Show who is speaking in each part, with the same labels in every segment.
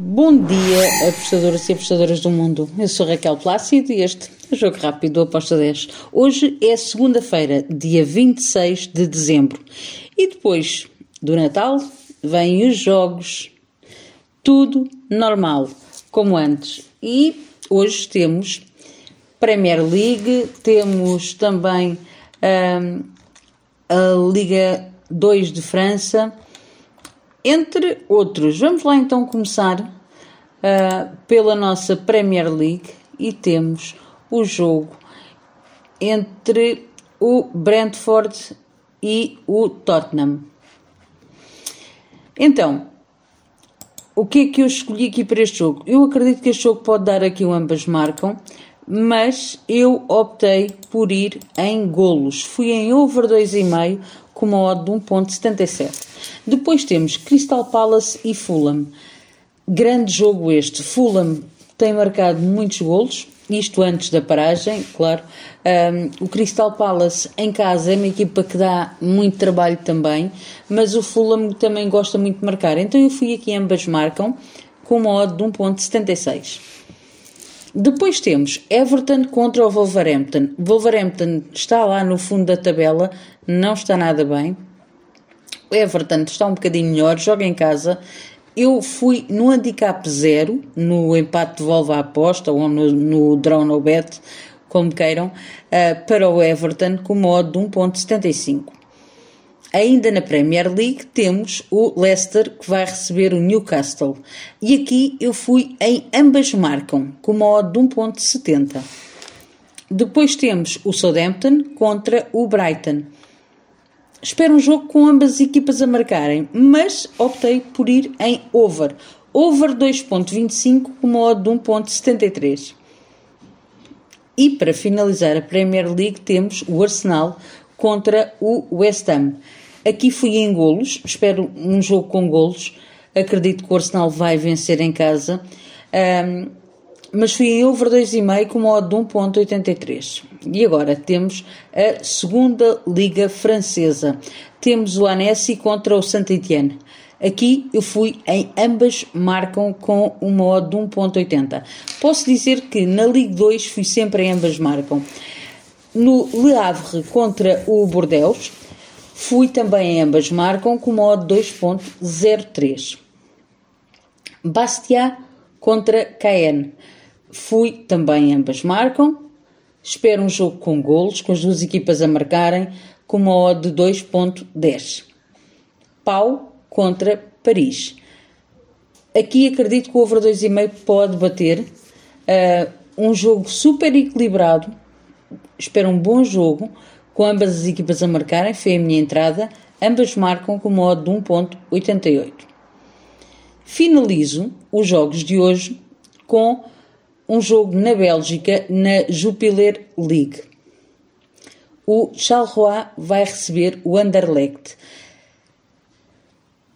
Speaker 1: Bom dia, apostadoras e apostadoras do mundo. Eu sou Raquel Plácido e este é o Jogo Rápido do Aposta 10. Hoje é segunda-feira, dia 26 de dezembro. E depois do Natal vêm os jogos. Tudo normal, como antes. E hoje temos Premier League, temos também hum, a Liga 2 de França entre outros. Vamos lá então começar uh, pela nossa Premier League e temos o jogo entre o Brentford e o Tottenham. Então, o que é que eu escolhi aqui para este jogo? Eu acredito que este jogo pode dar aqui o ambas marcam, mas eu optei por ir em golos. Fui em over 2,5 com uma odd de 1.77. Depois temos Crystal Palace e Fulham. Grande jogo este. Fulham tem marcado muitos golos, isto antes da paragem, claro. Um, o Crystal Palace em casa é uma equipa que dá muito trabalho também, mas o Fulham também gosta muito de marcar. Então eu fui aqui, ambas marcam, com uma odd de 1.76. Depois temos Everton contra o Wolverhampton. Wolverhampton está lá no fundo da tabela, não está nada bem. Everton está um bocadinho melhor, joga em casa. Eu fui no handicap zero, no empate de volva à aposta ou no, no draw no bet, como queiram, uh, para o Everton com modo de 1.75. Ainda na Premier League temos o Leicester que vai receber o Newcastle. E aqui eu fui em ambas marcam, com uma odd de 1.70. Depois temos o Southampton contra o Brighton. Espero um jogo com ambas as equipas a marcarem, mas optei por ir em over. Over 2.25 com uma odd de 1.73. E para finalizar a Premier League temos o Arsenal contra o West Ham. Aqui fui em golos, espero um jogo com golos. Acredito que o Arsenal vai vencer em casa. Um, mas fui em over 2,5 com modo de 1.83. E agora temos a segunda Liga Francesa. Temos o Annecy contra o Saint-Étienne. Aqui eu fui em ambas marcam com uma odd de 1.80. Posso dizer que na Liga 2 fui sempre em ambas marcam. No Le Havre contra o Bordeaux, fui também ambas marcam com modo 2.03. Bastia contra Cayenne, fui também ambas marcam. Espero um jogo com golos, com as duas equipas a marcarem, com uma odd de 2.10. Pau contra Paris. Aqui acredito que o over 2,5 pode bater. Uh, um jogo super equilibrado, espero um bom jogo, com ambas as equipas a marcarem, foi a minha entrada, ambas marcam com modo de 1.88. Finalizo os jogos de hoje com um jogo na Bélgica, na Jupiler League. O Charleroi vai receber o Anderlecht.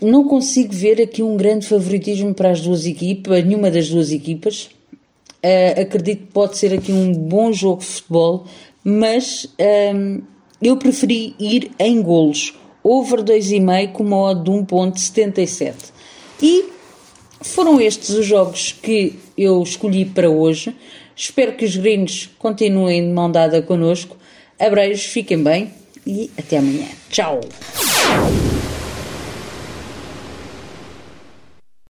Speaker 1: Não consigo ver aqui um grande favoritismo para as duas equipas, nenhuma das duas equipas. Uh, acredito que pode ser aqui um bom jogo de futebol, mas um, eu preferi ir em golos, over 2,5 com uma de 1.77. E foram estes os jogos que eu escolhi para hoje. Espero que os gringos continuem de mão dada connosco. Abreios, fiquem bem e até amanhã. Tchau!